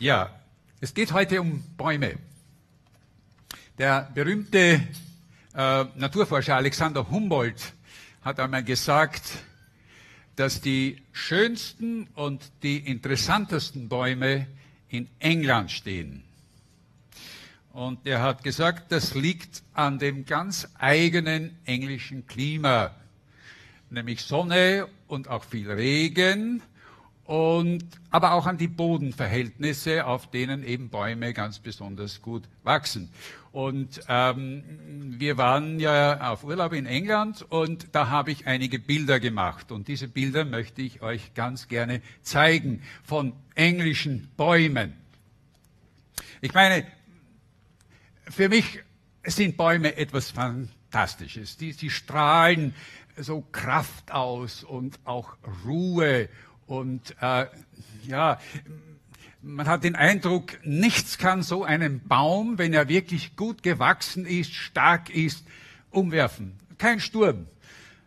Ja, es geht heute um Bäume. Der berühmte äh, Naturforscher Alexander Humboldt hat einmal gesagt, dass die schönsten und die interessantesten Bäume in England stehen. Und er hat gesagt, das liegt an dem ganz eigenen englischen Klima, nämlich Sonne und auch viel Regen und aber auch an die Bodenverhältnisse, auf denen eben Bäume ganz besonders gut wachsen. Und ähm, wir waren ja auf Urlaub in England und da habe ich einige Bilder gemacht und diese Bilder möchte ich euch ganz gerne zeigen von englischen Bäumen. Ich meine, für mich sind Bäume etwas Fantastisches. Die, die strahlen so Kraft aus und auch Ruhe und äh, ja, man hat den Eindruck, nichts kann so einen Baum, wenn er wirklich gut gewachsen ist, stark ist, umwerfen. Kein Sturm.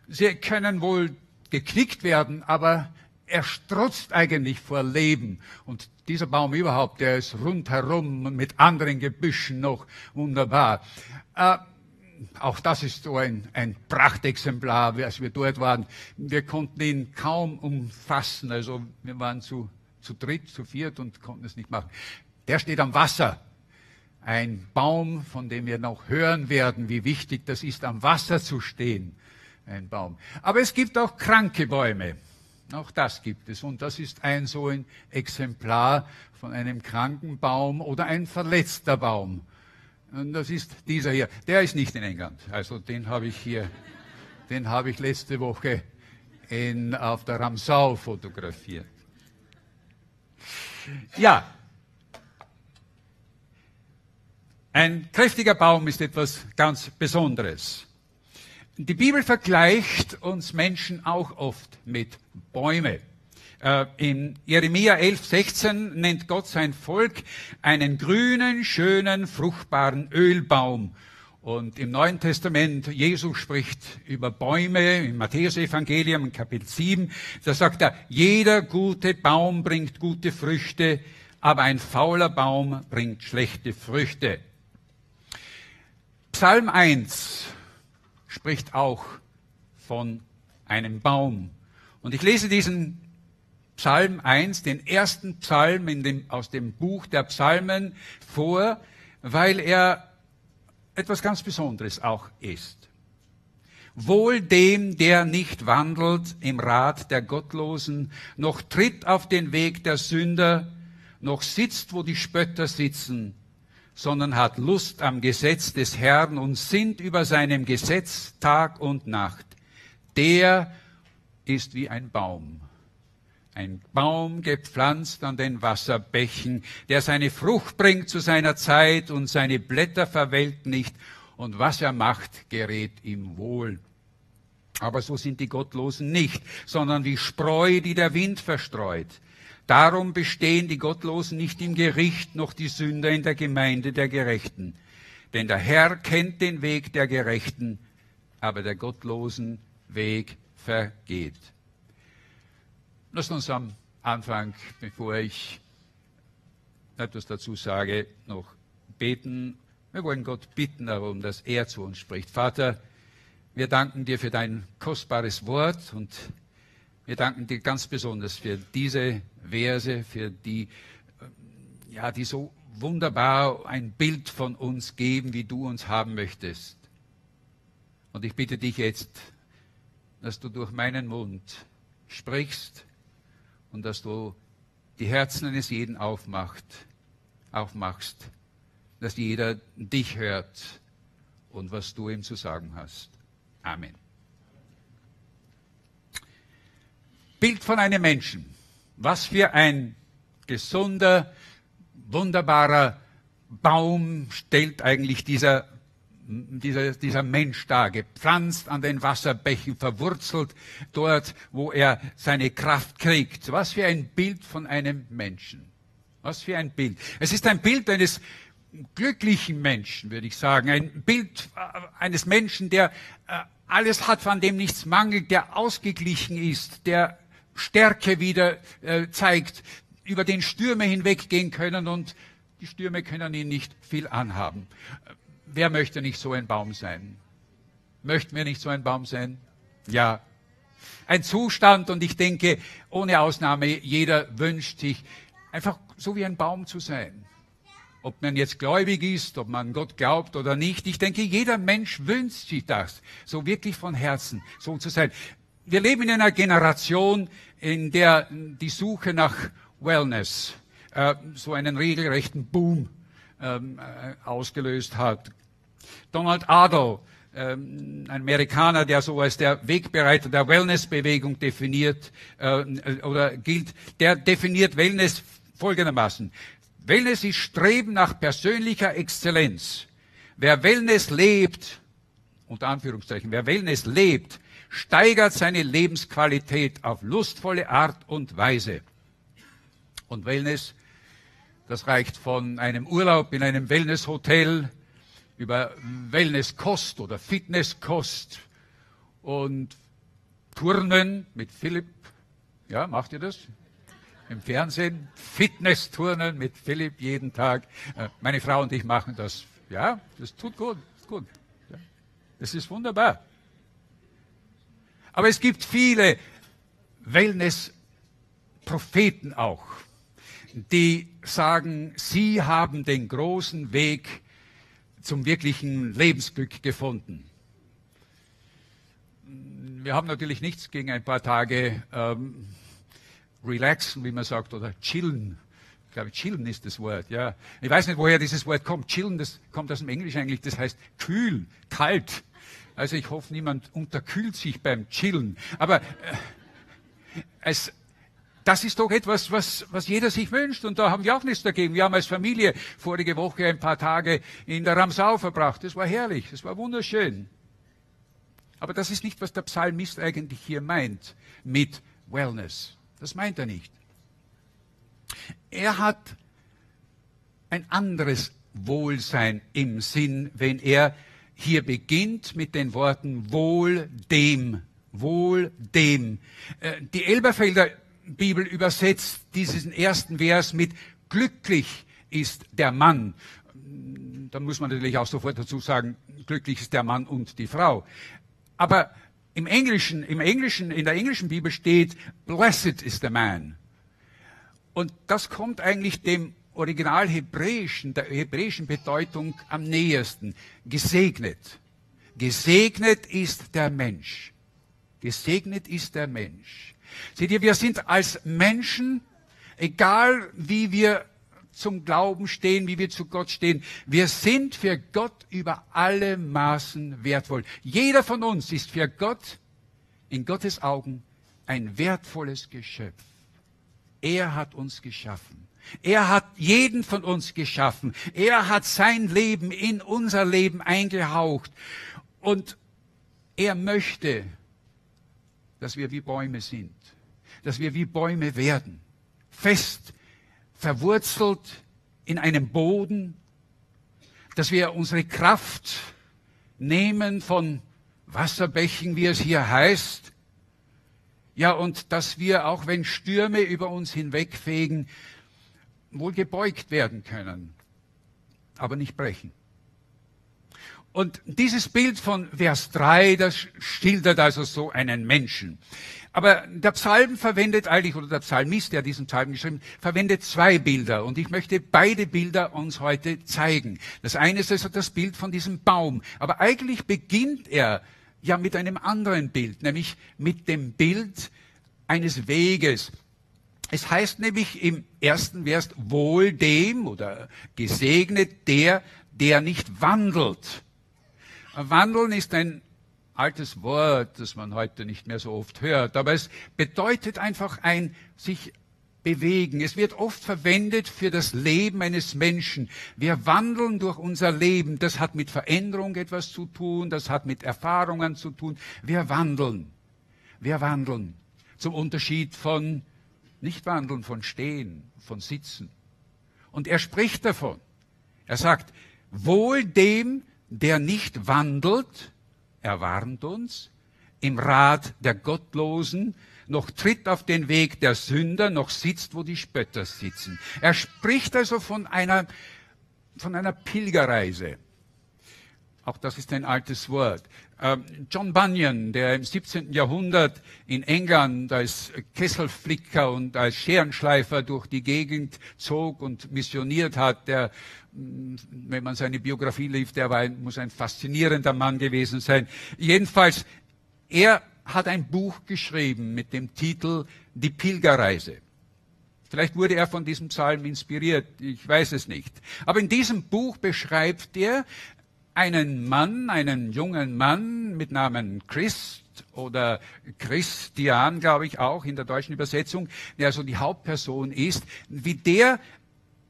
Sie können wohl geknickt werden, aber er strotzt eigentlich vor Leben. Und dieser Baum überhaupt, der ist rundherum mit anderen Gebüschen noch wunderbar. Äh, auch das ist so ein, ein Prachtexemplar, als wir dort waren. Wir konnten ihn kaum umfassen. Also wir waren zu, zu dritt, zu viert und konnten es nicht machen. Der steht am Wasser. Ein Baum, von dem wir noch hören werden, wie wichtig das ist, am Wasser zu stehen. Ein Baum. Aber es gibt auch kranke Bäume. Auch das gibt es. Und das ist ein so ein Exemplar von einem kranken Baum oder ein verletzter Baum. Das ist dieser hier. Der ist nicht in England. Also den habe ich hier, den habe ich letzte Woche in, auf der Ramsau fotografiert. Ja. Ein kräftiger Baum ist etwas ganz Besonderes. Die Bibel vergleicht uns Menschen auch oft mit Bäumen. Äh, in Jeremia 11, 16 nennt Gott sein Volk einen grünen, schönen, fruchtbaren Ölbaum. Und im Neuen Testament, Jesus spricht über Bäume, im Matthäus-Evangelium, Kapitel 7, da sagt er, jeder gute Baum bringt gute Früchte, aber ein fauler Baum bringt schlechte Früchte. Psalm 1 spricht auch von einem Baum. Und ich lese diesen Psalm 1, den ersten Psalm dem, aus dem Buch der Psalmen vor, weil er etwas ganz Besonderes auch ist. Wohl dem, der nicht wandelt im Rat der Gottlosen, noch tritt auf den Weg der Sünder, noch sitzt, wo die Spötter sitzen, sondern hat Lust am Gesetz des Herrn und sinnt über seinem Gesetz Tag und Nacht. Der ist wie ein Baum. Ein Baum gepflanzt an den Wasserbächen, der seine Frucht bringt zu seiner Zeit und seine Blätter verwelkt nicht und was er macht, gerät ihm wohl. Aber so sind die Gottlosen nicht, sondern wie Spreu, die der Wind verstreut. Darum bestehen die Gottlosen nicht im Gericht, noch die Sünder in der Gemeinde der Gerechten. Denn der Herr kennt den Weg der Gerechten, aber der Gottlosen Weg vergeht. Lasst uns am Anfang, bevor ich etwas dazu sage, noch beten. Wir wollen Gott bitten darum, dass er zu uns spricht. Vater, wir danken dir für dein kostbares Wort und wir danken dir ganz besonders für diese Verse, für die, ja, die so wunderbar ein Bild von uns geben, wie du uns haben möchtest. Und ich bitte dich jetzt, dass du durch meinen Mund sprichst und dass du die Herzen eines jeden aufmacht, aufmachst, dass jeder dich hört und was du ihm zu sagen hast. Amen. Bild von einem Menschen. Was für ein gesunder, wunderbarer Baum stellt eigentlich dieser, dieser, dieser Mensch dar, gepflanzt an den Wasserbächen, verwurzelt dort, wo er seine Kraft kriegt. Was für ein Bild von einem Menschen. Was für ein Bild. Es ist ein Bild eines glücklichen Menschen, würde ich sagen. Ein Bild äh, eines Menschen, der äh, alles hat, von dem nichts mangelt, der ausgeglichen ist, der Stärke wieder äh, zeigt, über den Stürme hinweggehen können und die Stürme können ihn nicht viel anhaben. Wer möchte nicht so ein Baum sein? Möchten wir nicht so ein Baum sein? Ja. Ein Zustand und ich denke, ohne Ausnahme, jeder wünscht sich einfach so wie ein Baum zu sein. Ob man jetzt gläubig ist, ob man Gott glaubt oder nicht. Ich denke, jeder Mensch wünscht sich das, so wirklich von Herzen, so zu sein. Wir leben in einer Generation, in der die Suche nach Wellness äh, so einen regelrechten Boom ähm, äh, ausgelöst hat. Donald Adel, ähm, ein Amerikaner, der so als der Wegbereiter der Wellnessbewegung definiert äh, oder gilt, der definiert Wellness folgendermaßen. Wellness ist Streben nach persönlicher Exzellenz. Wer Wellness lebt, unter Anführungszeichen, wer Wellness lebt, steigert seine Lebensqualität auf lustvolle Art und Weise. Und Wellness, das reicht von einem Urlaub in einem Wellnesshotel über Wellnesskost oder Fitnesskost und Turnen mit Philipp. Ja, macht ihr das? Im Fernsehen. Fitnessturnen mit Philipp jeden Tag. Äh, meine Frau und ich machen das. Ja, das tut gut. Das, gut. das ist wunderbar. Aber es gibt viele Wellness-Propheten auch, die sagen, sie haben den großen Weg zum wirklichen Lebensglück gefunden. Wir haben natürlich nichts gegen ein paar Tage ähm, relaxen, wie man sagt, oder chillen. Ich glaube, chillen ist das Wort, ja. Ich weiß nicht, woher dieses Wort kommt. Chillen, das kommt aus dem Englisch eigentlich, das heißt kühl, kalt. Also ich hoffe, niemand unterkühlt sich beim Chillen. Aber äh, es, das ist doch etwas, was, was jeder sich wünscht. Und da haben wir auch nichts dagegen. Wir haben als Familie vorige Woche ein paar Tage in der Ramsau verbracht. Das war herrlich. Das war wunderschön. Aber das ist nicht, was der Psalmist eigentlich hier meint mit Wellness. Das meint er nicht. Er hat ein anderes Wohlsein im Sinn, wenn er hier beginnt mit den Worten wohl dem, wohl dem. Äh, die Elberfelder Bibel übersetzt diesen ersten Vers mit glücklich ist der Mann. Da muss man natürlich auch sofort dazu sagen, glücklich ist der Mann und die Frau. Aber im Englischen, im Englischen, in der englischen Bibel steht, blessed is the man. Und das kommt eigentlich dem Original Hebräischen, der hebräischen Bedeutung am nähersten. Gesegnet. Gesegnet ist der Mensch. Gesegnet ist der Mensch. Seht ihr, wir sind als Menschen, egal wie wir zum Glauben stehen, wie wir zu Gott stehen, wir sind für Gott über alle Maßen wertvoll. Jeder von uns ist für Gott in Gottes Augen ein wertvolles Geschöpf. Er hat uns geschaffen. Er hat jeden von uns geschaffen. Er hat sein Leben in unser Leben eingehaucht. Und er möchte, dass wir wie Bäume sind, dass wir wie Bäume werden, fest verwurzelt in einem Boden, dass wir unsere Kraft nehmen von Wasserbächen, wie es hier heißt, ja, und dass wir, auch wenn Stürme über uns hinwegfegen, wohl gebeugt werden können, aber nicht brechen. Und dieses Bild von Vers 3, das schildert also so einen Menschen. Aber der Psalm verwendet eigentlich, oder der Psalmist, der diesen Psalm geschrieben verwendet zwei Bilder. Und ich möchte beide Bilder uns heute zeigen. Das eine ist also das Bild von diesem Baum. Aber eigentlich beginnt er ja mit einem anderen Bild, nämlich mit dem Bild eines Weges. Es heißt nämlich im ersten Vers wohl dem oder gesegnet der, der nicht wandelt. Wandeln ist ein altes Wort, das man heute nicht mehr so oft hört, aber es bedeutet einfach ein sich bewegen. Es wird oft verwendet für das Leben eines Menschen. Wir wandeln durch unser Leben. Das hat mit Veränderung etwas zu tun, das hat mit Erfahrungen zu tun. Wir wandeln. Wir wandeln. Zum Unterschied von nicht wandeln, von stehen, von sitzen. Und er spricht davon. Er sagt, wohl dem, der nicht wandelt, er warnt uns, im Rat der Gottlosen, noch tritt auf den Weg der Sünder, noch sitzt, wo die Spötter sitzen. Er spricht also von einer, von einer Pilgerreise. Auch das ist ein altes Wort. Ähm, John Bunyan, der im 17. Jahrhundert in England als Kesselflicker und als Scherenschleifer durch die Gegend zog und missioniert hat, der, mm, wenn man seine Biografie lief, der war muss ein faszinierender Mann gewesen sein. Jedenfalls, er hat ein Buch geschrieben mit dem Titel Die Pilgerreise. Vielleicht wurde er von diesem Psalm inspiriert, ich weiß es nicht. Aber in diesem Buch beschreibt er einen Mann, einen jungen Mann mit Namen Christ oder Christian, glaube ich auch in der deutschen Übersetzung, der also die Hauptperson ist, wie der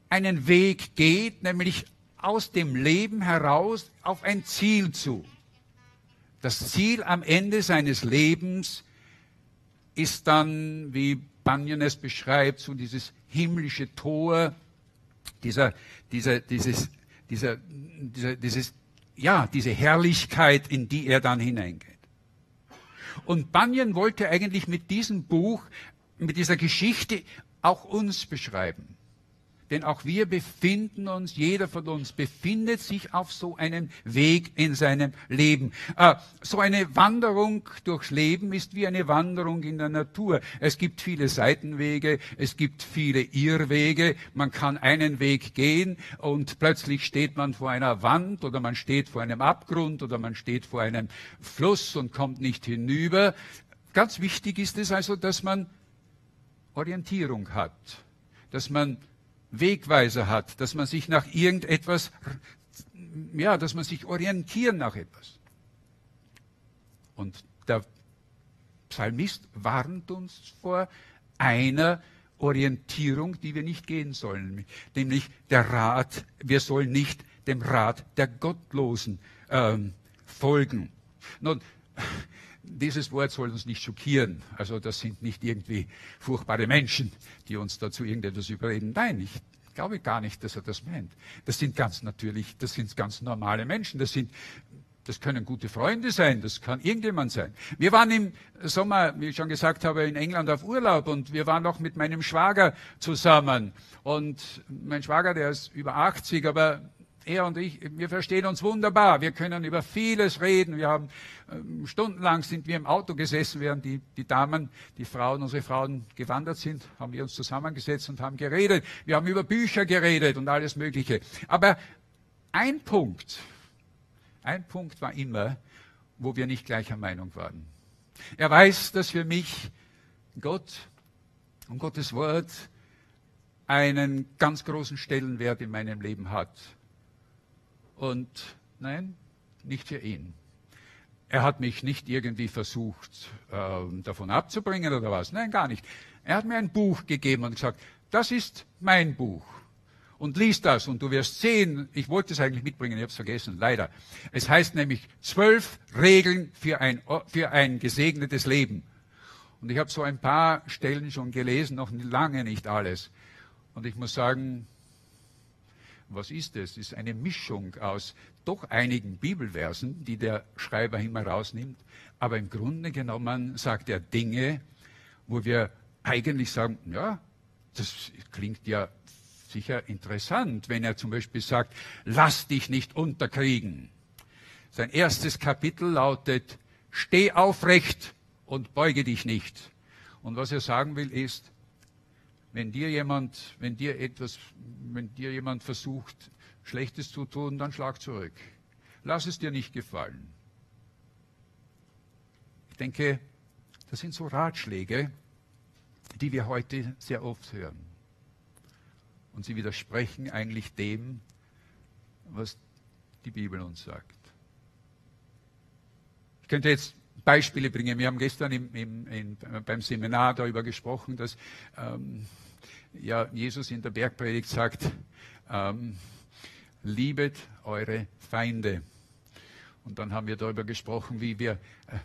einen Weg geht, nämlich aus dem Leben heraus auf ein Ziel zu. Das Ziel am Ende seines Lebens ist dann, wie Bunyan es beschreibt, so dieses himmlische Tor, dieser, dieser, dieses, dieser, dieser, dieses ja, diese Herrlichkeit, in die er dann hineingeht. Und Bunyan wollte eigentlich mit diesem Buch, mit dieser Geschichte auch uns beschreiben. Denn auch wir befinden uns, jeder von uns befindet sich auf so einem Weg in seinem Leben. Äh, so eine Wanderung durchs Leben ist wie eine Wanderung in der Natur. Es gibt viele Seitenwege, es gibt viele Irrwege. Man kann einen Weg gehen und plötzlich steht man vor einer Wand oder man steht vor einem Abgrund oder man steht vor einem Fluss und kommt nicht hinüber. Ganz wichtig ist es also, dass man Orientierung hat, dass man Wegweiser hat, dass man sich nach irgendetwas, ja, dass man sich orientiert nach etwas. Und der Psalmist warnt uns vor einer Orientierung, die wir nicht gehen sollen, nämlich der Rat, wir sollen nicht dem Rat der Gottlosen ähm, folgen. Nun, dieses Wort soll uns nicht schockieren. Also das sind nicht irgendwie furchtbare Menschen, die uns dazu irgendetwas überreden. Nein, ich glaube gar nicht, dass er das meint. Das sind ganz natürlich, das sind ganz normale Menschen. Das sind, das können gute Freunde sein, das kann irgendjemand sein. Wir waren im Sommer, wie ich schon gesagt habe, in England auf Urlaub und wir waren noch mit meinem Schwager zusammen. Und mein Schwager, der ist über 80, aber er und ich, wir verstehen uns wunderbar. Wir können über vieles reden. Wir haben ähm, stundenlang sind wir im Auto gesessen, während die, die Damen, die Frauen, unsere Frauen gewandert sind, haben wir uns zusammengesetzt und haben geredet. Wir haben über Bücher geredet und alles Mögliche. Aber ein Punkt, ein Punkt war immer, wo wir nicht gleicher Meinung waren. Er weiß, dass für mich Gott und Gottes Wort einen ganz großen Stellenwert in meinem Leben hat. Und nein, nicht für ihn. Er hat mich nicht irgendwie versucht, äh, davon abzubringen oder was. Nein, gar nicht. Er hat mir ein Buch gegeben und gesagt, das ist mein Buch. Und lies das und du wirst sehen, ich wollte es eigentlich mitbringen, ich habe es vergessen, leider. Es heißt nämlich zwölf Regeln für ein, für ein gesegnetes Leben. Und ich habe so ein paar Stellen schon gelesen, noch lange nicht alles. Und ich muss sagen, was ist es? Es ist eine Mischung aus doch einigen Bibelversen, die der Schreiber immer rausnimmt. Aber im Grunde genommen sagt er Dinge, wo wir eigentlich sagen, ja, das klingt ja sicher interessant, wenn er zum Beispiel sagt, lass dich nicht unterkriegen. Sein erstes Kapitel lautet, steh aufrecht und beuge dich nicht. Und was er sagen will ist, wenn dir jemand, wenn dir etwas, wenn dir jemand versucht, Schlechtes zu tun, dann schlag zurück. Lass es dir nicht gefallen. Ich denke, das sind so Ratschläge, die wir heute sehr oft hören. Und sie widersprechen eigentlich dem, was die Bibel uns sagt. Ich könnte jetzt Beispiele bringen. Wir haben gestern im, im, in, beim Seminar darüber gesprochen, dass ähm, ja, Jesus in der Bergpredigt sagt, ähm, liebet eure Feinde. Und dann haben wir darüber gesprochen, wie wir, äh,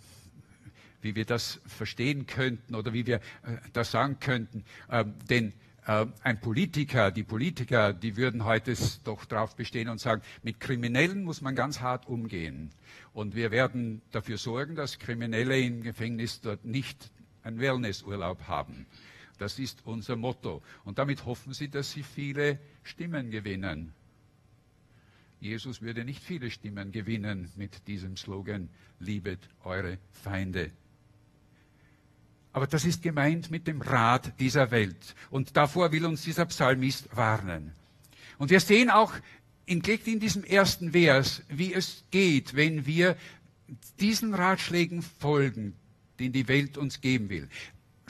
wie wir das verstehen könnten oder wie wir äh, das sagen könnten. Ähm, denn äh, ein Politiker, die Politiker, die würden heute doch darauf bestehen und sagen, mit Kriminellen muss man ganz hart umgehen. Und wir werden dafür sorgen, dass Kriminelle im Gefängnis dort nicht einen Wellnessurlaub haben. Das ist unser Motto. Und damit hoffen sie, dass sie viele Stimmen gewinnen. Jesus würde nicht viele Stimmen gewinnen mit diesem Slogan, liebet eure Feinde. Aber das ist gemeint mit dem Rat dieser Welt. Und davor will uns dieser Psalmist warnen. Und wir sehen auch in, in diesem ersten Vers, wie es geht, wenn wir diesen Ratschlägen folgen, den die Welt uns geben will.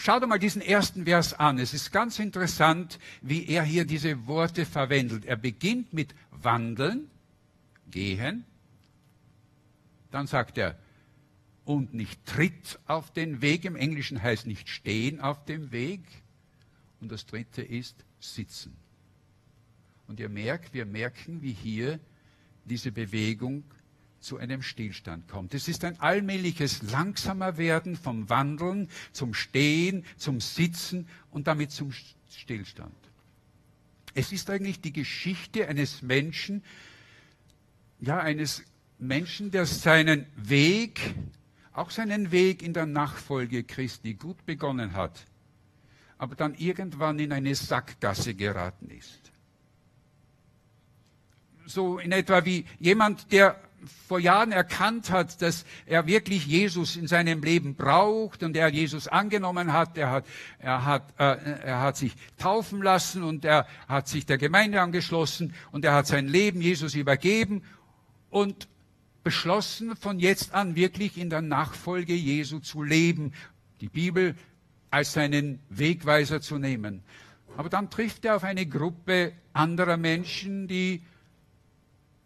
Schaut mal diesen ersten Vers an. Es ist ganz interessant, wie er hier diese Worte verwendet. Er beginnt mit wandeln, gehen. Dann sagt er, und nicht tritt auf den Weg. Im Englischen heißt nicht stehen auf dem Weg. Und das dritte ist sitzen. Und ihr merkt, wir merken, wie hier diese Bewegung zu einem Stillstand kommt. Es ist ein allmähliches langsamer Werden vom Wandeln zum Stehen, zum Sitzen und damit zum Stillstand. Es ist eigentlich die Geschichte eines Menschen, ja, eines Menschen, der seinen Weg, auch seinen Weg in der Nachfolge Christi gut begonnen hat, aber dann irgendwann in eine Sackgasse geraten ist. So in etwa wie jemand, der vor Jahren erkannt hat, dass er wirklich Jesus in seinem Leben braucht und er Jesus angenommen hat. Er hat, er hat, äh, er hat sich taufen lassen und er hat sich der Gemeinde angeschlossen und er hat sein Leben Jesus übergeben und beschlossen, von jetzt an wirklich in der Nachfolge Jesu zu leben, die Bibel als seinen Wegweiser zu nehmen. Aber dann trifft er auf eine Gruppe anderer Menschen, die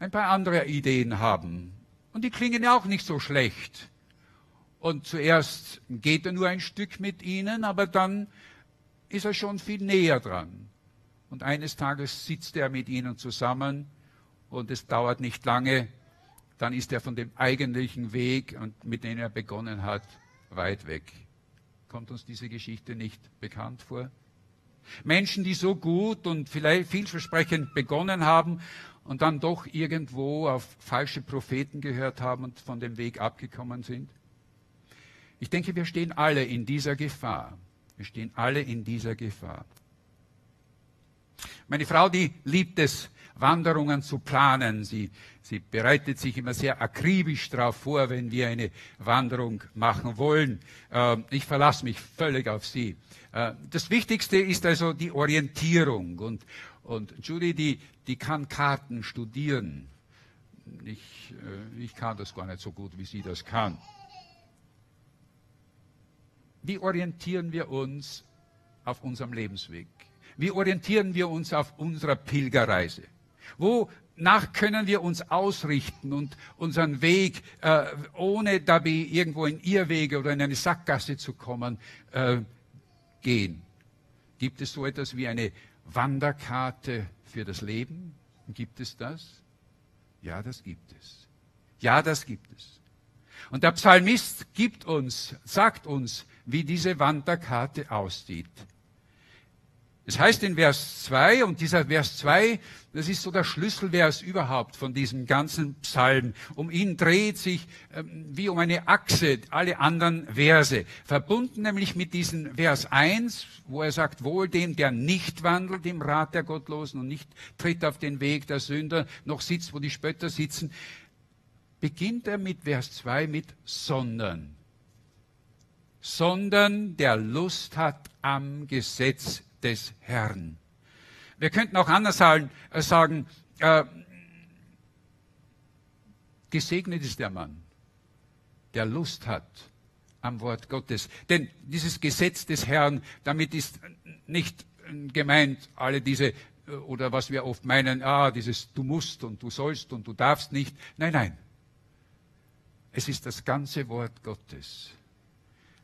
ein paar andere Ideen haben. Und die klingen ja auch nicht so schlecht. Und zuerst geht er nur ein Stück mit ihnen, aber dann ist er schon viel näher dran. Und eines Tages sitzt er mit ihnen zusammen und es dauert nicht lange, dann ist er von dem eigentlichen Weg, mit dem er begonnen hat, weit weg. Kommt uns diese Geschichte nicht bekannt vor? Menschen, die so gut und vielleicht vielversprechend begonnen haben und dann doch irgendwo auf falsche Propheten gehört haben und von dem Weg abgekommen sind? Ich denke, wir stehen alle in dieser Gefahr. Wir stehen alle in dieser Gefahr. Meine Frau, die liebt es, Wanderungen zu planen. Sie, sie bereitet sich immer sehr akribisch darauf vor, wenn wir eine Wanderung machen wollen. Äh, ich verlasse mich völlig auf sie. Äh, das Wichtigste ist also die Orientierung. Und, und Judy, die, die kann Karten studieren. Ich, äh, ich kann das gar nicht so gut, wie sie das kann. Wie orientieren wir uns auf unserem Lebensweg? Wie orientieren wir uns auf unserer Pilgerreise? Wonach können wir uns ausrichten und unseren Weg, äh, ohne dabei irgendwo in Irrwege oder in eine Sackgasse zu kommen, äh, gehen? Gibt es so etwas wie eine Wanderkarte für das Leben? Gibt es das? Ja, das gibt es. Ja, das gibt es. Und der Psalmist gibt uns, sagt uns, wie diese Wanderkarte aussieht. Es heißt in Vers 2, und dieser Vers 2, das ist so der Schlüsselvers überhaupt von diesem ganzen Psalm. Um ihn dreht sich ähm, wie um eine Achse alle anderen Verse. Verbunden nämlich mit diesem Vers 1, wo er sagt, wohl dem, der nicht wandelt im Rat der Gottlosen und nicht tritt auf den Weg der Sünder, noch sitzt, wo die Spötter sitzen, beginnt er mit Vers 2 mit sondern. Sondern der Lust hat am Gesetz des Herrn. Wir könnten auch anders sagen, äh, äh, gesegnet ist der Mann, der Lust hat am Wort Gottes. Denn dieses Gesetz des Herrn, damit ist nicht gemeint, alle diese, äh, oder was wir oft meinen, ah, dieses du musst und du sollst und du darfst nicht. Nein, nein. Es ist das ganze Wort Gottes.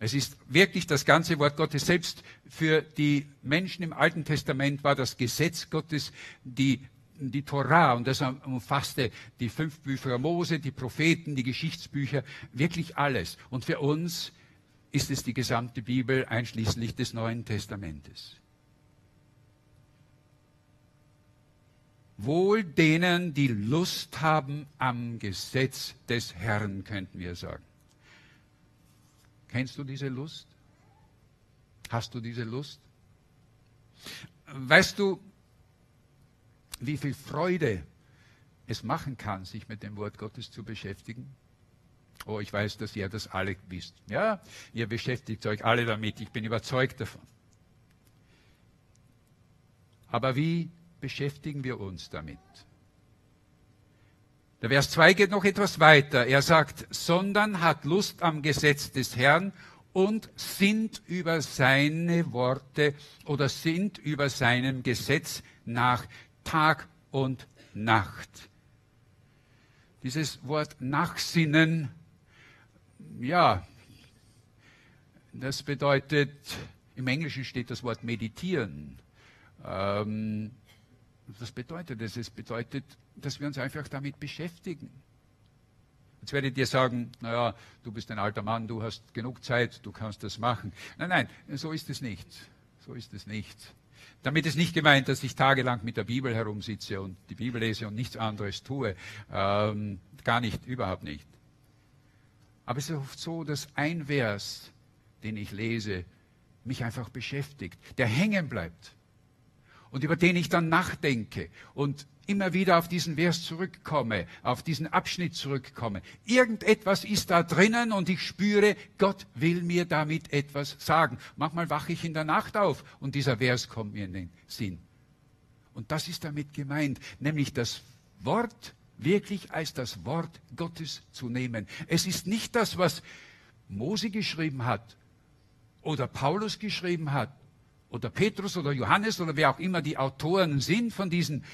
Es ist wirklich das ganze Wort Gottes. Selbst für die Menschen im Alten Testament war das Gesetz Gottes die, die Torah und das umfasste die fünf Bücher Mose, die Propheten, die Geschichtsbücher, wirklich alles. Und für uns ist es die gesamte Bibel einschließlich des Neuen Testamentes. Wohl denen, die Lust haben am Gesetz des Herrn, könnten wir sagen. Kennst du diese Lust? Hast du diese Lust? Weißt du, wie viel Freude es machen kann, sich mit dem Wort Gottes zu beschäftigen? Oh, ich weiß, dass ihr das alle wisst. Ja, ihr beschäftigt euch alle damit. Ich bin überzeugt davon. Aber wie beschäftigen wir uns damit? Der Vers 2 geht noch etwas weiter. Er sagt, sondern hat Lust am Gesetz des Herrn und sind über seine Worte oder sind über seinem Gesetz nach Tag und Nacht. Dieses Wort Nachsinnen, ja, das bedeutet, im Englischen steht das Wort meditieren. Ähm, was bedeutet das? Es bedeutet, dass wir uns einfach damit beschäftigen. Jetzt werdet ihr sagen, naja, du bist ein alter Mann, du hast genug Zeit, du kannst das machen. Nein, nein, so ist es nicht. So ist es nicht. Damit ist nicht gemeint, dass ich tagelang mit der Bibel herumsitze und die Bibel lese und nichts anderes tue. Ähm, gar nicht, überhaupt nicht. Aber es ist oft so, dass ein Vers, den ich lese, mich einfach beschäftigt, der hängen bleibt und über den ich dann nachdenke und immer wieder auf diesen Vers zurückkomme, auf diesen Abschnitt zurückkomme. Irgendetwas ist da drinnen und ich spüre, Gott will mir damit etwas sagen. Manchmal wache ich in der Nacht auf und dieser Vers kommt mir in den Sinn. Und das ist damit gemeint, nämlich das Wort wirklich als das Wort Gottes zu nehmen. Es ist nicht das, was Mose geschrieben hat oder Paulus geschrieben hat oder Petrus oder Johannes oder wer auch immer die Autoren sind von diesen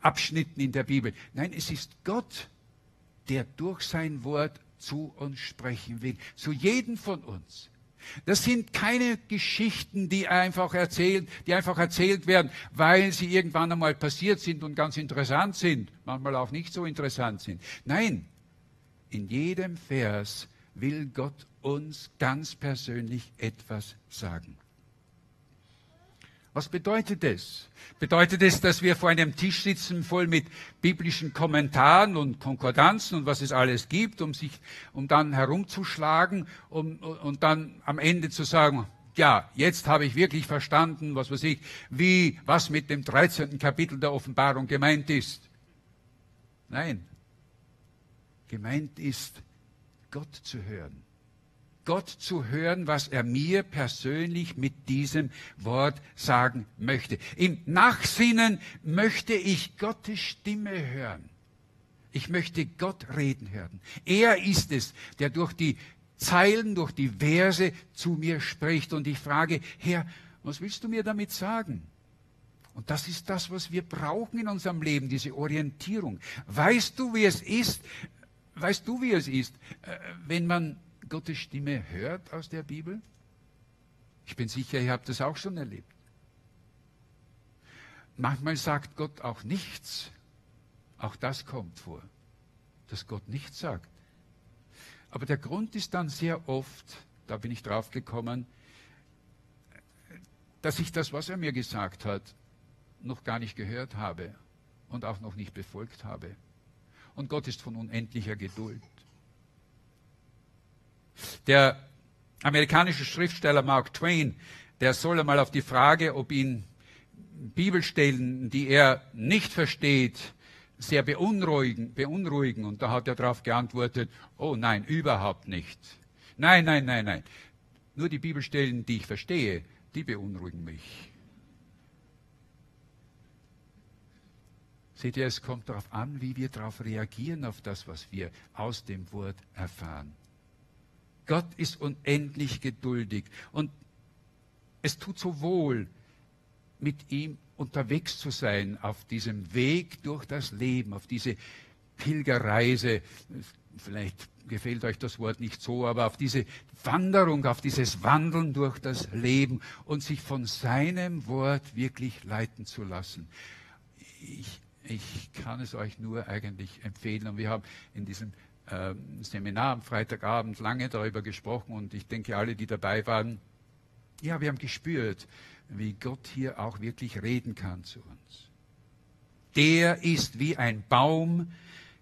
Abschnitten in der Bibel. Nein, es ist Gott, der durch sein Wort zu uns sprechen will, zu jedem von uns. Das sind keine Geschichten, die einfach erzählt, die einfach erzählt werden, weil sie irgendwann einmal passiert sind und ganz interessant sind, manchmal auch nicht so interessant sind. Nein, in jedem Vers will Gott uns ganz persönlich etwas sagen. Was bedeutet das? Bedeutet es, dass wir vor einem Tisch sitzen voll mit biblischen Kommentaren und Konkordanzen und was es alles gibt, um sich, um dann herumzuschlagen um, und dann am Ende zu sagen, ja, jetzt habe ich wirklich verstanden, was weiß ich, wie, was mit dem 13. Kapitel der Offenbarung gemeint ist. Nein. Gemeint ist, Gott zu hören. Gott zu hören, was er mir persönlich mit diesem Wort sagen möchte. Im Nachsinnen möchte ich Gottes Stimme hören. Ich möchte Gott reden hören. Er ist es, der durch die Zeilen, durch die Verse zu mir spricht. Und ich frage, Herr, was willst du mir damit sagen? Und das ist das, was wir brauchen in unserem Leben, diese Orientierung. Weißt du, wie es ist? Weißt du, wie es ist, äh, wenn man Gottes Stimme hört aus der Bibel? Ich bin sicher, ihr habt das auch schon erlebt. Manchmal sagt Gott auch nichts. Auch das kommt vor, dass Gott nichts sagt. Aber der Grund ist dann sehr oft, da bin ich drauf gekommen, dass ich das, was er mir gesagt hat, noch gar nicht gehört habe und auch noch nicht befolgt habe. Und Gott ist von unendlicher Geduld. Der amerikanische Schriftsteller Mark Twain, der soll einmal auf die Frage, ob ihn Bibelstellen, die er nicht versteht, sehr beunruhigen, beunruhigen. Und da hat er darauf geantwortet, oh nein, überhaupt nicht. Nein, nein, nein, nein. Nur die Bibelstellen, die ich verstehe, die beunruhigen mich. Seht ihr, es kommt darauf an, wie wir darauf reagieren, auf das, was wir aus dem Wort erfahren. Gott ist unendlich geduldig und es tut so wohl, mit ihm unterwegs zu sein auf diesem Weg durch das Leben, auf diese Pilgerreise. Vielleicht gefällt euch das Wort nicht so, aber auf diese Wanderung, auf dieses Wandeln durch das Leben und sich von seinem Wort wirklich leiten zu lassen. Ich, ich kann es euch nur eigentlich empfehlen. Und wir haben in diesem äh, Seminar am Freitagabend lange darüber gesprochen und ich denke, alle, die dabei waren, ja, wir haben gespürt, wie Gott hier auch wirklich reden kann zu uns. Der ist wie ein Baum,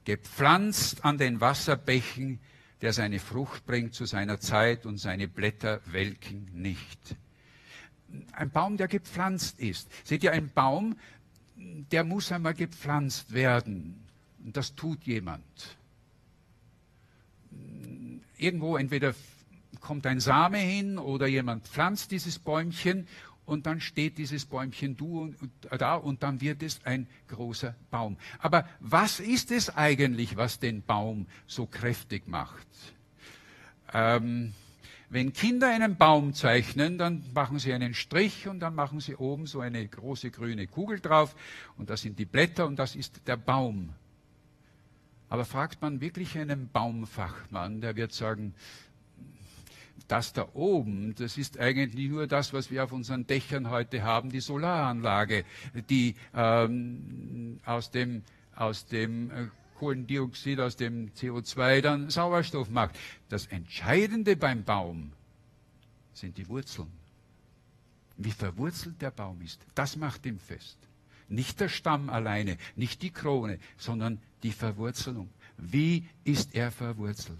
gepflanzt an den Wasserbächen, der seine Frucht bringt zu seiner Zeit und seine Blätter welken nicht. ein Baum, der gepflanzt ist. Seht ihr, ein Baum, der muss einmal gepflanzt werden. Und das tut jemand. Irgendwo entweder kommt ein Same hin oder jemand pflanzt dieses Bäumchen und dann steht dieses Bäumchen und, da und dann wird es ein großer Baum. Aber was ist es eigentlich, was den Baum so kräftig macht? Ähm, wenn Kinder einen Baum zeichnen, dann machen sie einen Strich und dann machen sie oben so eine große grüne Kugel drauf und das sind die Blätter und das ist der Baum. Aber fragt man wirklich einen Baumfachmann, der wird sagen, das da oben, das ist eigentlich nur das, was wir auf unseren Dächern heute haben, die Solaranlage, die ähm, aus dem, aus dem äh, Kohlendioxid, aus dem CO2 dann Sauerstoff macht. Das Entscheidende beim Baum sind die Wurzeln. Wie verwurzelt der Baum ist, das macht ihm fest. Nicht der Stamm alleine, nicht die Krone, sondern die Verwurzelung. Wie ist er verwurzelt?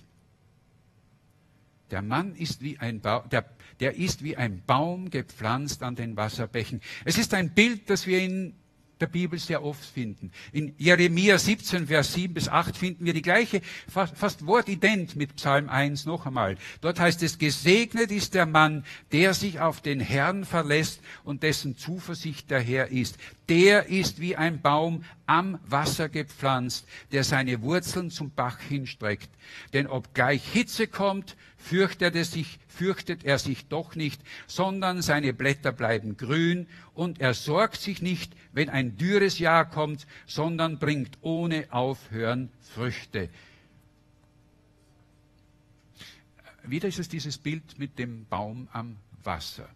Der Mann ist wie ein Baum, der, der ist wie ein Baum gepflanzt an den Wasserbächen. Es ist ein Bild, das wir in der Bibel sehr oft finden. In Jeremia 17, Vers 7 bis 8 finden wir die gleiche, fast, fast wortident mit Psalm 1 noch einmal. Dort heißt es, gesegnet ist der Mann, der sich auf den Herrn verlässt und dessen Zuversicht der Herr ist. Der ist wie ein Baum am Wasser gepflanzt, der seine Wurzeln zum Bach hinstreckt. Denn obgleich Hitze kommt, fürchtet er sich, fürchtet er sich doch nicht, sondern seine Blätter bleiben grün und er sorgt sich nicht, wenn ein dürres Jahr kommt, sondern bringt ohne Aufhören Früchte. Wieder ist es dieses Bild mit dem Baum am Wasser.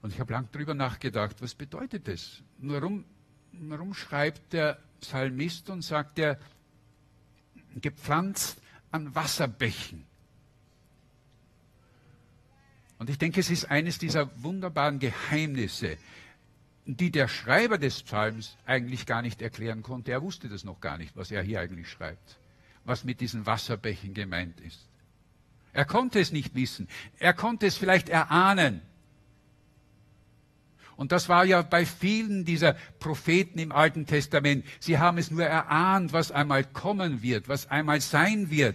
Und ich habe lang darüber nachgedacht, was bedeutet das? Warum, warum schreibt der Psalmist und sagt er, gepflanzt an Wasserbächen. Und ich denke, es ist eines dieser wunderbaren Geheimnisse, die der Schreiber des Psalms eigentlich gar nicht erklären konnte. Er wusste das noch gar nicht, was er hier eigentlich schreibt, was mit diesen Wasserbächen gemeint ist. Er konnte es nicht wissen. Er konnte es vielleicht erahnen. Und das war ja bei vielen dieser Propheten im Alten Testament. Sie haben es nur erahnt, was einmal kommen wird, was einmal sein wird.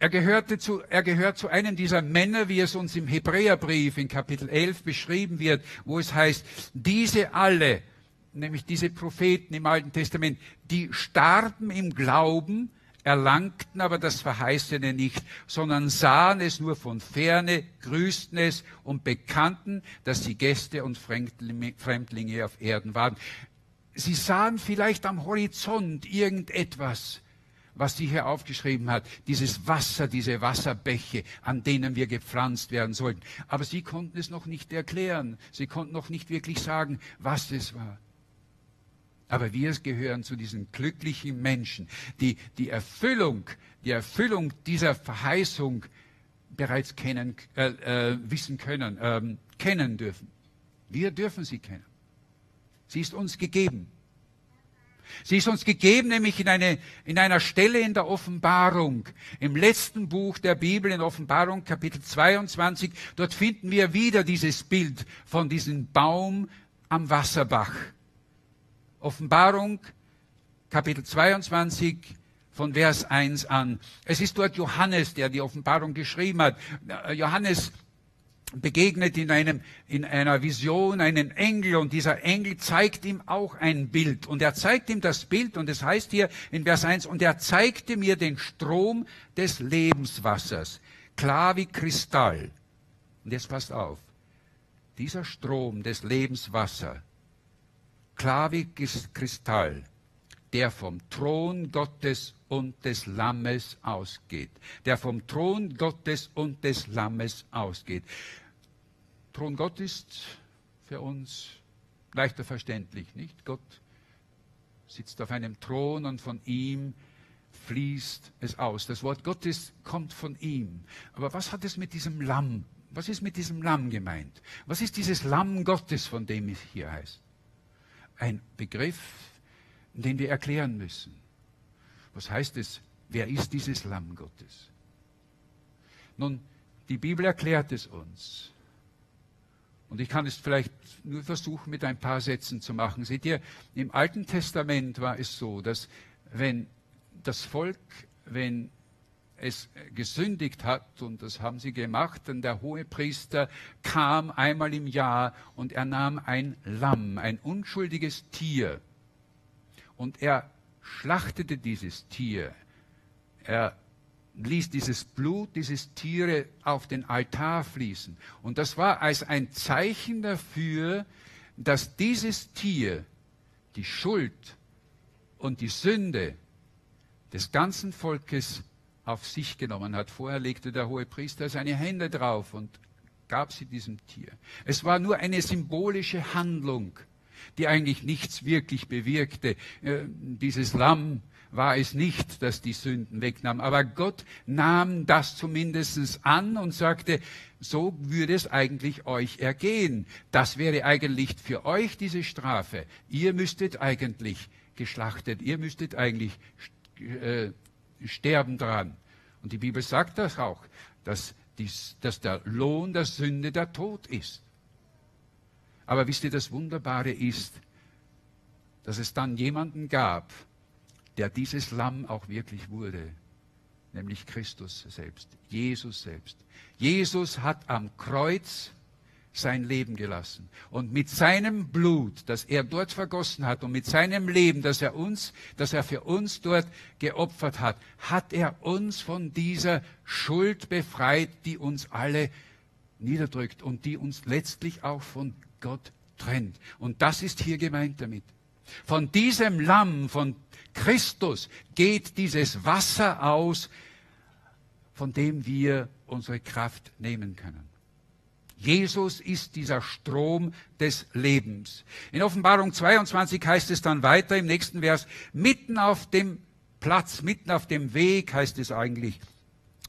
Er, gehörte zu, er gehört zu einem dieser Männer, wie es uns im Hebräerbrief in Kapitel 11 beschrieben wird, wo es heißt, diese alle, nämlich diese Propheten im Alten Testament, die starben im Glauben, erlangten aber das Verheißene nicht, sondern sahen es nur von ferne, grüßten es und bekannten, dass sie Gäste und Fremdlinge auf Erden waren. Sie sahen vielleicht am Horizont irgendetwas, was sie hier aufgeschrieben hat, dieses Wasser, diese Wasserbäche, an denen wir gepflanzt werden sollten. Aber sie konnten es noch nicht erklären. Sie konnten noch nicht wirklich sagen, was es war. Aber wir gehören zu diesen glücklichen Menschen, die die Erfüllung, die Erfüllung dieser Verheißung bereits kennen, äh, äh, wissen können, ähm, kennen dürfen. Wir dürfen sie kennen. Sie ist uns gegeben. Sie ist uns gegeben, nämlich in, eine, in einer Stelle in der Offenbarung, im letzten Buch der Bibel, in Offenbarung Kapitel 22. Dort finden wir wieder dieses Bild von diesem Baum am Wasserbach. Offenbarung, Kapitel 22, von Vers 1 an. Es ist dort Johannes, der die Offenbarung geschrieben hat. Johannes begegnet in, einem, in einer Vision einen Engel und dieser Engel zeigt ihm auch ein Bild. Und er zeigt ihm das Bild und es heißt hier in Vers 1, und er zeigte mir den Strom des Lebenswassers, klar wie Kristall. Und jetzt passt auf, dieser Strom des Lebenswassers klar wie Kristall, der vom Thron Gottes und des Lammes ausgeht. Der vom Thron Gottes und des Lammes ausgeht. Thron Gott ist für uns leichter verständlich, nicht? Gott sitzt auf einem Thron und von ihm fließt es aus. Das Wort Gottes kommt von ihm. Aber was hat es mit diesem Lamm? Was ist mit diesem Lamm gemeint? Was ist dieses Lamm Gottes, von dem es hier heißt? Ein Begriff, den wir erklären müssen. Was heißt es? Wer ist dieses Lamm Gottes? Nun, die Bibel erklärt es uns. Und ich kann es vielleicht nur versuchen, mit ein paar Sätzen zu machen. Seht ihr, im Alten Testament war es so, dass wenn das Volk, wenn es gesündigt hat, und das haben sie gemacht, dann der Hohepriester kam einmal im Jahr und er nahm ein Lamm, ein unschuldiges Tier, und er schlachtete dieses Tier. Er ließ dieses Blut, dieses Tiere auf den Altar fließen. Und das war als ein Zeichen dafür, dass dieses Tier die Schuld und die Sünde des ganzen Volkes auf sich genommen hat. Vorher legte der hohe Priester seine Hände drauf und gab sie diesem Tier. Es war nur eine symbolische Handlung, die eigentlich nichts wirklich bewirkte. Äh, dieses Lamm war es nicht, das die Sünden wegnahm. Aber Gott nahm das zumindest an und sagte, so würde es eigentlich euch ergehen. Das wäre eigentlich für euch diese Strafe. Ihr müsstet eigentlich geschlachtet, ihr müsstet eigentlich äh, sterben dran. Und die Bibel sagt das auch, dass, dies, dass der Lohn der Sünde der Tod ist. Aber wisst ihr, das Wunderbare ist, dass es dann jemanden gab, der dieses Lamm auch wirklich wurde, nämlich Christus selbst, Jesus selbst. Jesus hat am Kreuz sein Leben gelassen. Und mit seinem Blut, das er dort vergossen hat und mit seinem Leben, das er uns, das er für uns dort geopfert hat, hat er uns von dieser Schuld befreit, die uns alle niederdrückt und die uns letztlich auch von Gott trennt. Und das ist hier gemeint damit. Von diesem Lamm, von Christus geht dieses Wasser aus, von dem wir unsere Kraft nehmen können. Jesus ist dieser Strom des Lebens. In Offenbarung 22 heißt es dann weiter im nächsten Vers, mitten auf dem Platz, mitten auf dem Weg heißt es eigentlich,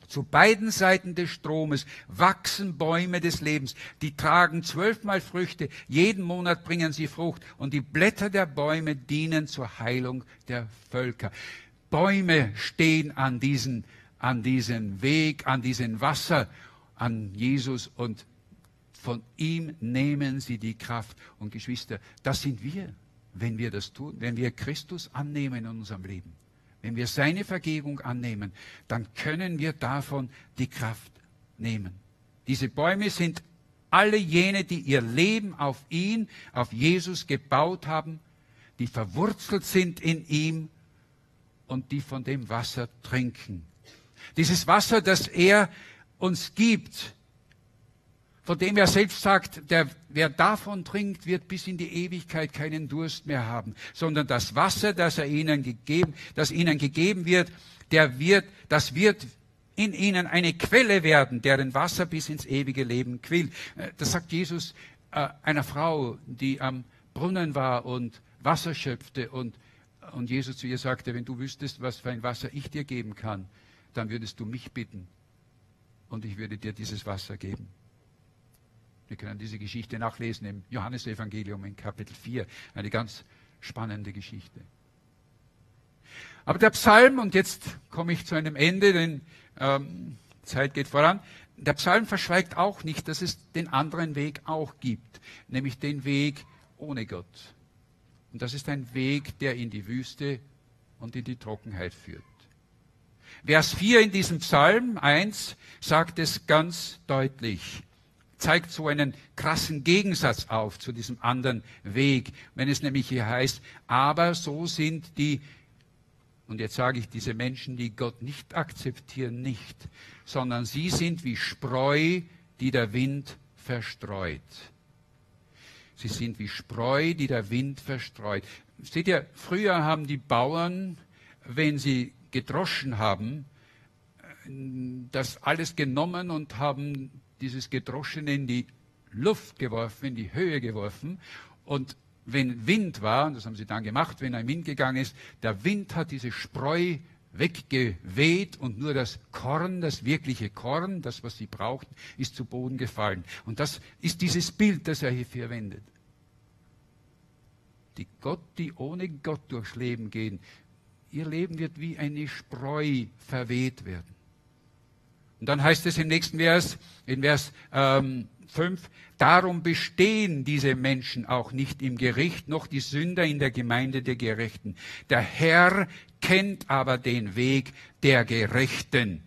zu beiden Seiten des Stromes wachsen Bäume des Lebens, die tragen zwölfmal Früchte, jeden Monat bringen sie Frucht und die Blätter der Bäume dienen zur Heilung der Völker. Bäume stehen an diesen, an diesen Weg, an diesen Wasser, an Jesus und von ihm nehmen sie die Kraft. Und Geschwister, das sind wir, wenn wir das tun, wenn wir Christus annehmen in unserem Leben. Wenn wir seine Vergebung annehmen, dann können wir davon die Kraft nehmen. Diese Bäume sind alle jene, die ihr Leben auf ihn, auf Jesus gebaut haben, die verwurzelt sind in ihm und die von dem Wasser trinken. Dieses Wasser, das er uns gibt, von dem er selbst sagt, der, wer davon trinkt, wird bis in die Ewigkeit keinen Durst mehr haben, sondern das Wasser, das er ihnen gegeben, das ihnen gegeben wird, der wird, das wird in ihnen eine Quelle werden, deren Wasser bis ins ewige Leben quillt. Äh, das sagt Jesus äh, einer Frau, die am Brunnen war und Wasser schöpfte und, und Jesus zu ihr sagte, wenn du wüsstest, was für ein Wasser ich dir geben kann, dann würdest du mich bitten und ich würde dir dieses Wasser geben. Wir können diese Geschichte nachlesen im Johannesevangelium in Kapitel 4. Eine ganz spannende Geschichte. Aber der Psalm, und jetzt komme ich zu einem Ende, denn ähm, Zeit geht voran, der Psalm verschweigt auch nicht, dass es den anderen Weg auch gibt, nämlich den Weg ohne Gott. Und das ist ein Weg, der in die Wüste und in die Trockenheit führt. Vers 4 in diesem Psalm 1 sagt es ganz deutlich zeigt so einen krassen Gegensatz auf zu diesem anderen Weg, wenn es nämlich hier heißt, aber so sind die, und jetzt sage ich diese Menschen, die Gott nicht akzeptieren, nicht, sondern sie sind wie Spreu, die der Wind verstreut. Sie sind wie Spreu, die der Wind verstreut. Seht ihr, früher haben die Bauern, wenn sie gedroschen haben, das alles genommen und haben dieses Gedroschene in die Luft geworfen, in die Höhe geworfen. Und wenn Wind war, und das haben sie dann gemacht, wenn ein Wind gegangen ist, der Wind hat diese Spreu weggeweht und nur das Korn, das wirkliche Korn, das, was sie brauchten, ist zu Boden gefallen. Und das ist dieses Bild, das er hier verwendet. Die Gott, die ohne Gott durchs Leben gehen, ihr Leben wird wie eine Spreu verweht werden. Und dann heißt es im nächsten Vers, in Vers ähm, 5, darum bestehen diese Menschen auch nicht im Gericht, noch die Sünder in der Gemeinde der Gerechten. Der Herr kennt aber den Weg der Gerechten.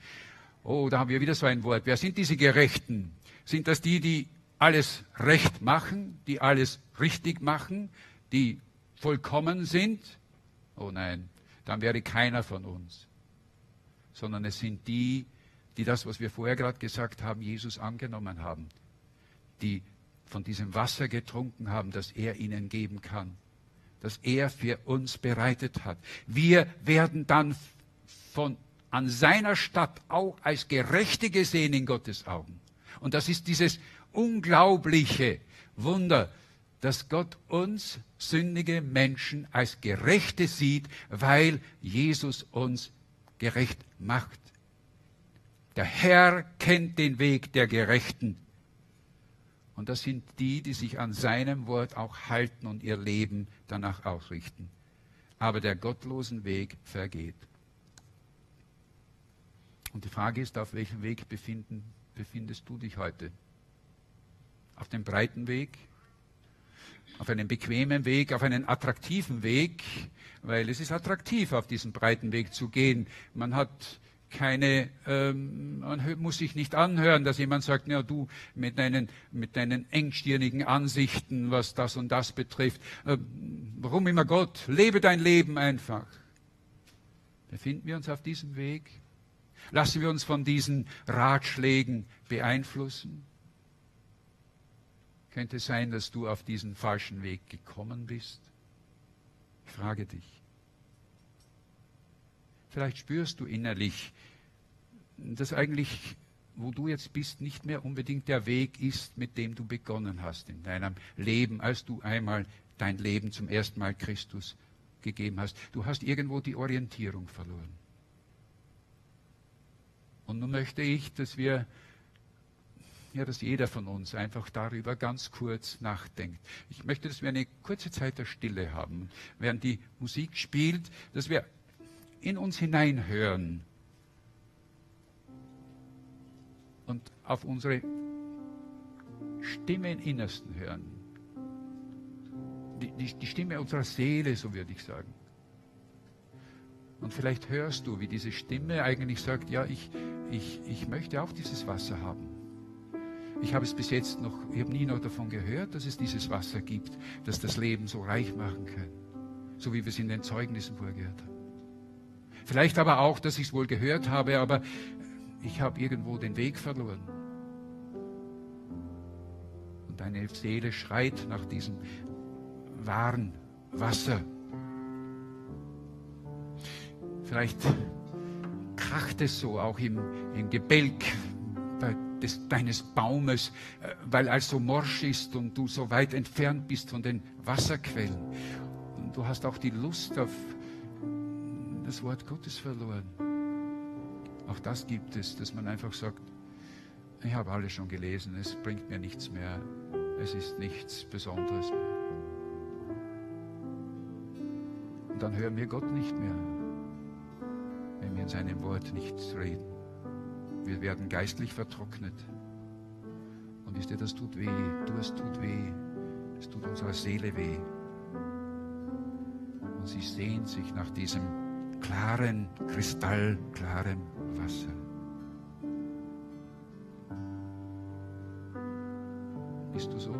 Oh, da haben wir wieder so ein Wort. Wer sind diese Gerechten? Sind das die, die alles recht machen, die alles richtig machen, die vollkommen sind? Oh nein, dann wäre keiner von uns. Sondern es sind die, die das, was wir vorher gerade gesagt haben, Jesus angenommen haben, die von diesem Wasser getrunken haben, das er ihnen geben kann, das er für uns bereitet hat. Wir werden dann von, an seiner Stadt auch als Gerechte gesehen in Gottes Augen. Und das ist dieses unglaubliche Wunder, dass Gott uns sündige Menschen als Gerechte sieht, weil Jesus uns gerecht macht. Der Herr kennt den Weg der Gerechten. Und das sind die, die sich an seinem Wort auch halten und ihr Leben danach ausrichten. Aber der gottlosen Weg vergeht. Und die Frage ist, auf welchem Weg befinden, befindest du dich heute? Auf dem breiten Weg? Auf einem bequemen Weg? Auf einen attraktiven Weg? Weil es ist attraktiv, auf diesen breiten Weg zu gehen. Man hat keine, ähm, man muss sich nicht anhören, dass jemand sagt, ja du mit deinen, mit deinen engstirnigen Ansichten, was das und das betrifft, äh, warum immer Gott, lebe dein Leben einfach. Befinden wir uns auf diesem Weg? Lassen wir uns von diesen Ratschlägen beeinflussen? Könnte es sein, dass du auf diesen falschen Weg gekommen bist? Ich frage dich. Vielleicht spürst du innerlich, dass eigentlich, wo du jetzt bist, nicht mehr unbedingt der Weg ist, mit dem du begonnen hast in deinem Leben, als du einmal dein Leben zum ersten Mal Christus gegeben hast. Du hast irgendwo die Orientierung verloren. Und nun möchte ich, dass wir, ja, dass jeder von uns einfach darüber ganz kurz nachdenkt. Ich möchte, dass wir eine kurze Zeit der Stille haben, während die Musik spielt, dass wir in uns hineinhören und auf unsere Stimme im Innersten hören. Die, die, die Stimme unserer Seele, so würde ich sagen. Und vielleicht hörst du, wie diese Stimme eigentlich sagt, ja, ich, ich, ich möchte auch dieses Wasser haben. Ich habe es bis jetzt noch, ich habe nie noch davon gehört, dass es dieses Wasser gibt, das das Leben so reich machen kann. So wie wir es in den Zeugnissen vorgehört haben. Vielleicht aber auch, dass ich es wohl gehört habe, aber ich habe irgendwo den Weg verloren. Und deine Seele schreit nach diesem wahren Wasser. Vielleicht kracht es so auch im, im Gebälk des, deines Baumes, äh, weil alles so morsch ist und du so weit entfernt bist von den Wasserquellen. Und du hast auch die Lust auf das Wort Gottes verloren. Auch das gibt es, dass man einfach sagt, ich habe alles schon gelesen, es bringt mir nichts mehr, es ist nichts Besonderes mehr. Und dann hören wir Gott nicht mehr, wenn wir in seinem Wort nichts reden. Wir werden geistlich vertrocknet. Und wisst ihr, das tut weh, du, es tut weh, es tut unserer Seele weh. Und sie sehnt sich nach diesem klaren, kristallklaren Wasser. Bist du so?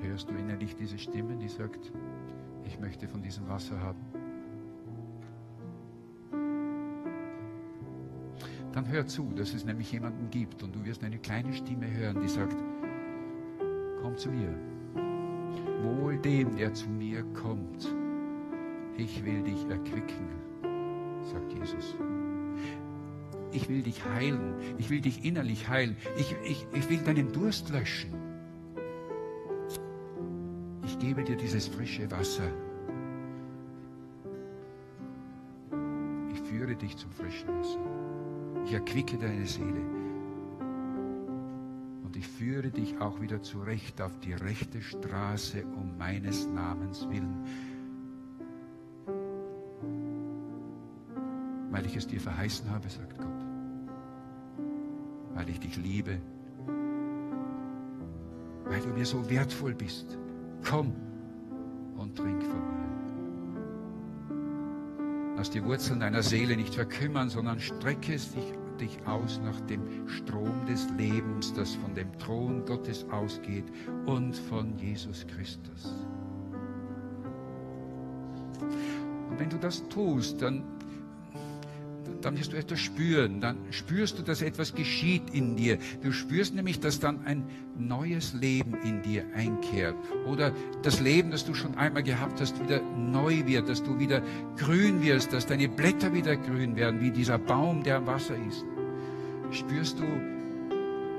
Hörst du innerlich diese Stimme, die sagt, ich möchte von diesem Wasser haben? Dann hör zu, dass es nämlich jemanden gibt und du wirst eine kleine Stimme hören, die sagt, komm zu mir wohl dem, der zu mir kommt. Ich will dich erquicken, sagt Jesus. Ich will dich heilen. Ich will dich innerlich heilen. Ich, ich, ich will deinen Durst löschen. Ich gebe dir dieses frische Wasser. Ich führe dich zum frischen Wasser. Ich erquicke deine Seele führe dich auch wieder zurecht auf die rechte Straße um meines Namens willen. weil ich es dir verheißen habe, sagt Gott. Weil ich dich liebe, weil du mir so wertvoll bist. Komm und trink von mir. Lass die Wurzeln deiner Seele nicht verkümmern, sondern strecke es dich, dich aus nach dem Strom des Lebens, das von dem Thron Gottes ausgeht und von Jesus Christus. Und wenn du das tust, dann dann wirst du etwas spüren. Dann spürst du, dass etwas geschieht in dir. Du spürst nämlich, dass dann ein neues Leben in dir einkehrt. Oder das Leben, das du schon einmal gehabt hast, wieder neu wird, dass du wieder grün wirst, dass deine Blätter wieder grün werden, wie dieser Baum, der am Wasser ist. Spürst du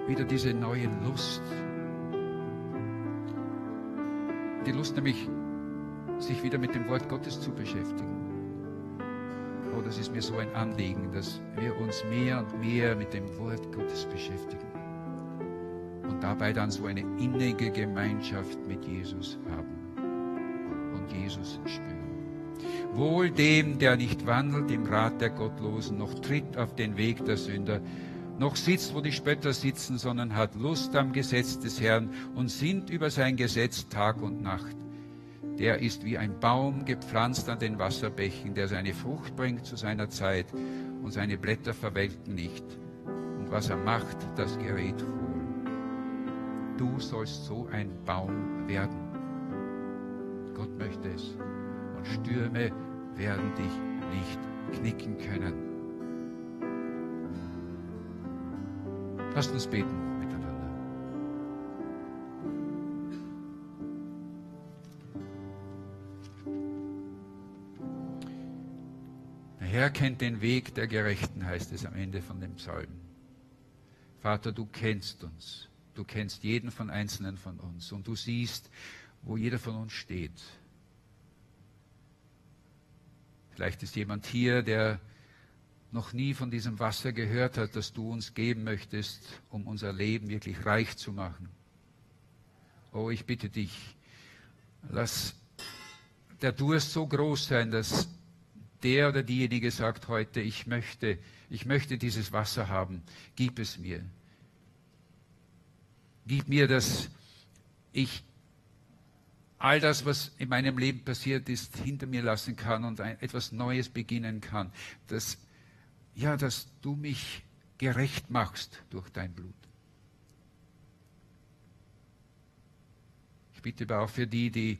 wieder diese neue Lust. Die Lust nämlich, sich wieder mit dem Wort Gottes zu beschäftigen Oh, das ist mir so ein Anliegen, dass wir uns mehr und mehr mit dem Wort Gottes beschäftigen und dabei dann so eine innige Gemeinschaft mit Jesus haben und Jesus spüren. Wohl dem, der nicht wandelt im Rat der Gottlosen, noch tritt auf den Weg der Sünder, noch sitzt, wo die Spötter sitzen, sondern hat Lust am Gesetz des Herrn und sinnt über sein Gesetz Tag und Nacht der ist wie ein Baum gepflanzt an den Wasserbächen, der seine Frucht bringt zu seiner Zeit und seine Blätter verwelken nicht. Und was er macht, das gerät wohl. Du sollst so ein Baum werden. Gott möchte es. Und Stürme werden dich nicht knicken können. Lasst uns beten. Herr kennt den Weg der Gerechten, heißt es am Ende von dem Psalm. Vater, du kennst uns. Du kennst jeden von Einzelnen von uns. Und du siehst, wo jeder von uns steht. Vielleicht ist jemand hier, der noch nie von diesem Wasser gehört hat, das du uns geben möchtest, um unser Leben wirklich reich zu machen. Oh, ich bitte dich, lass der Durst so groß sein, dass der oder diejenige sagt heute, ich möchte, ich möchte dieses Wasser haben, gib es mir. Gib mir, dass ich all das, was in meinem Leben passiert ist, hinter mir lassen kann und etwas Neues beginnen kann. Dass, ja, dass du mich gerecht machst durch dein Blut. Ich bitte aber auch für die, die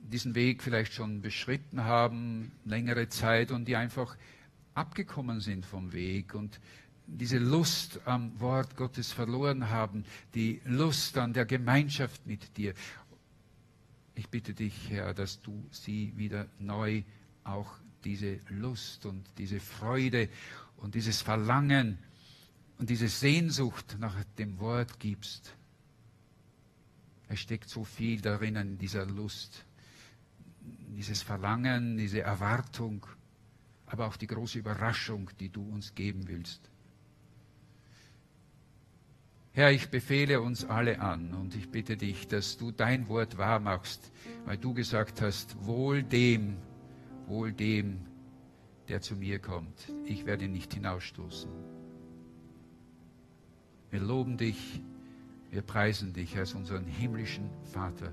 diesen Weg vielleicht schon beschritten haben, längere Zeit und die einfach abgekommen sind vom Weg und diese Lust am Wort Gottes verloren haben, die Lust an der Gemeinschaft mit dir. Ich bitte dich, Herr, dass du sie wieder neu auch diese Lust und diese Freude und dieses Verlangen und diese Sehnsucht nach dem Wort gibst. Es steckt so viel darin in dieser Lust dieses Verlangen, diese Erwartung, aber auch die große Überraschung, die du uns geben willst. Herr, ich befehle uns alle an und ich bitte dich, dass du dein Wort wahr machst, weil du gesagt hast, wohl dem, wohl dem, der zu mir kommt. Ich werde ihn nicht hinausstoßen. Wir loben dich, wir preisen dich als unseren himmlischen Vater.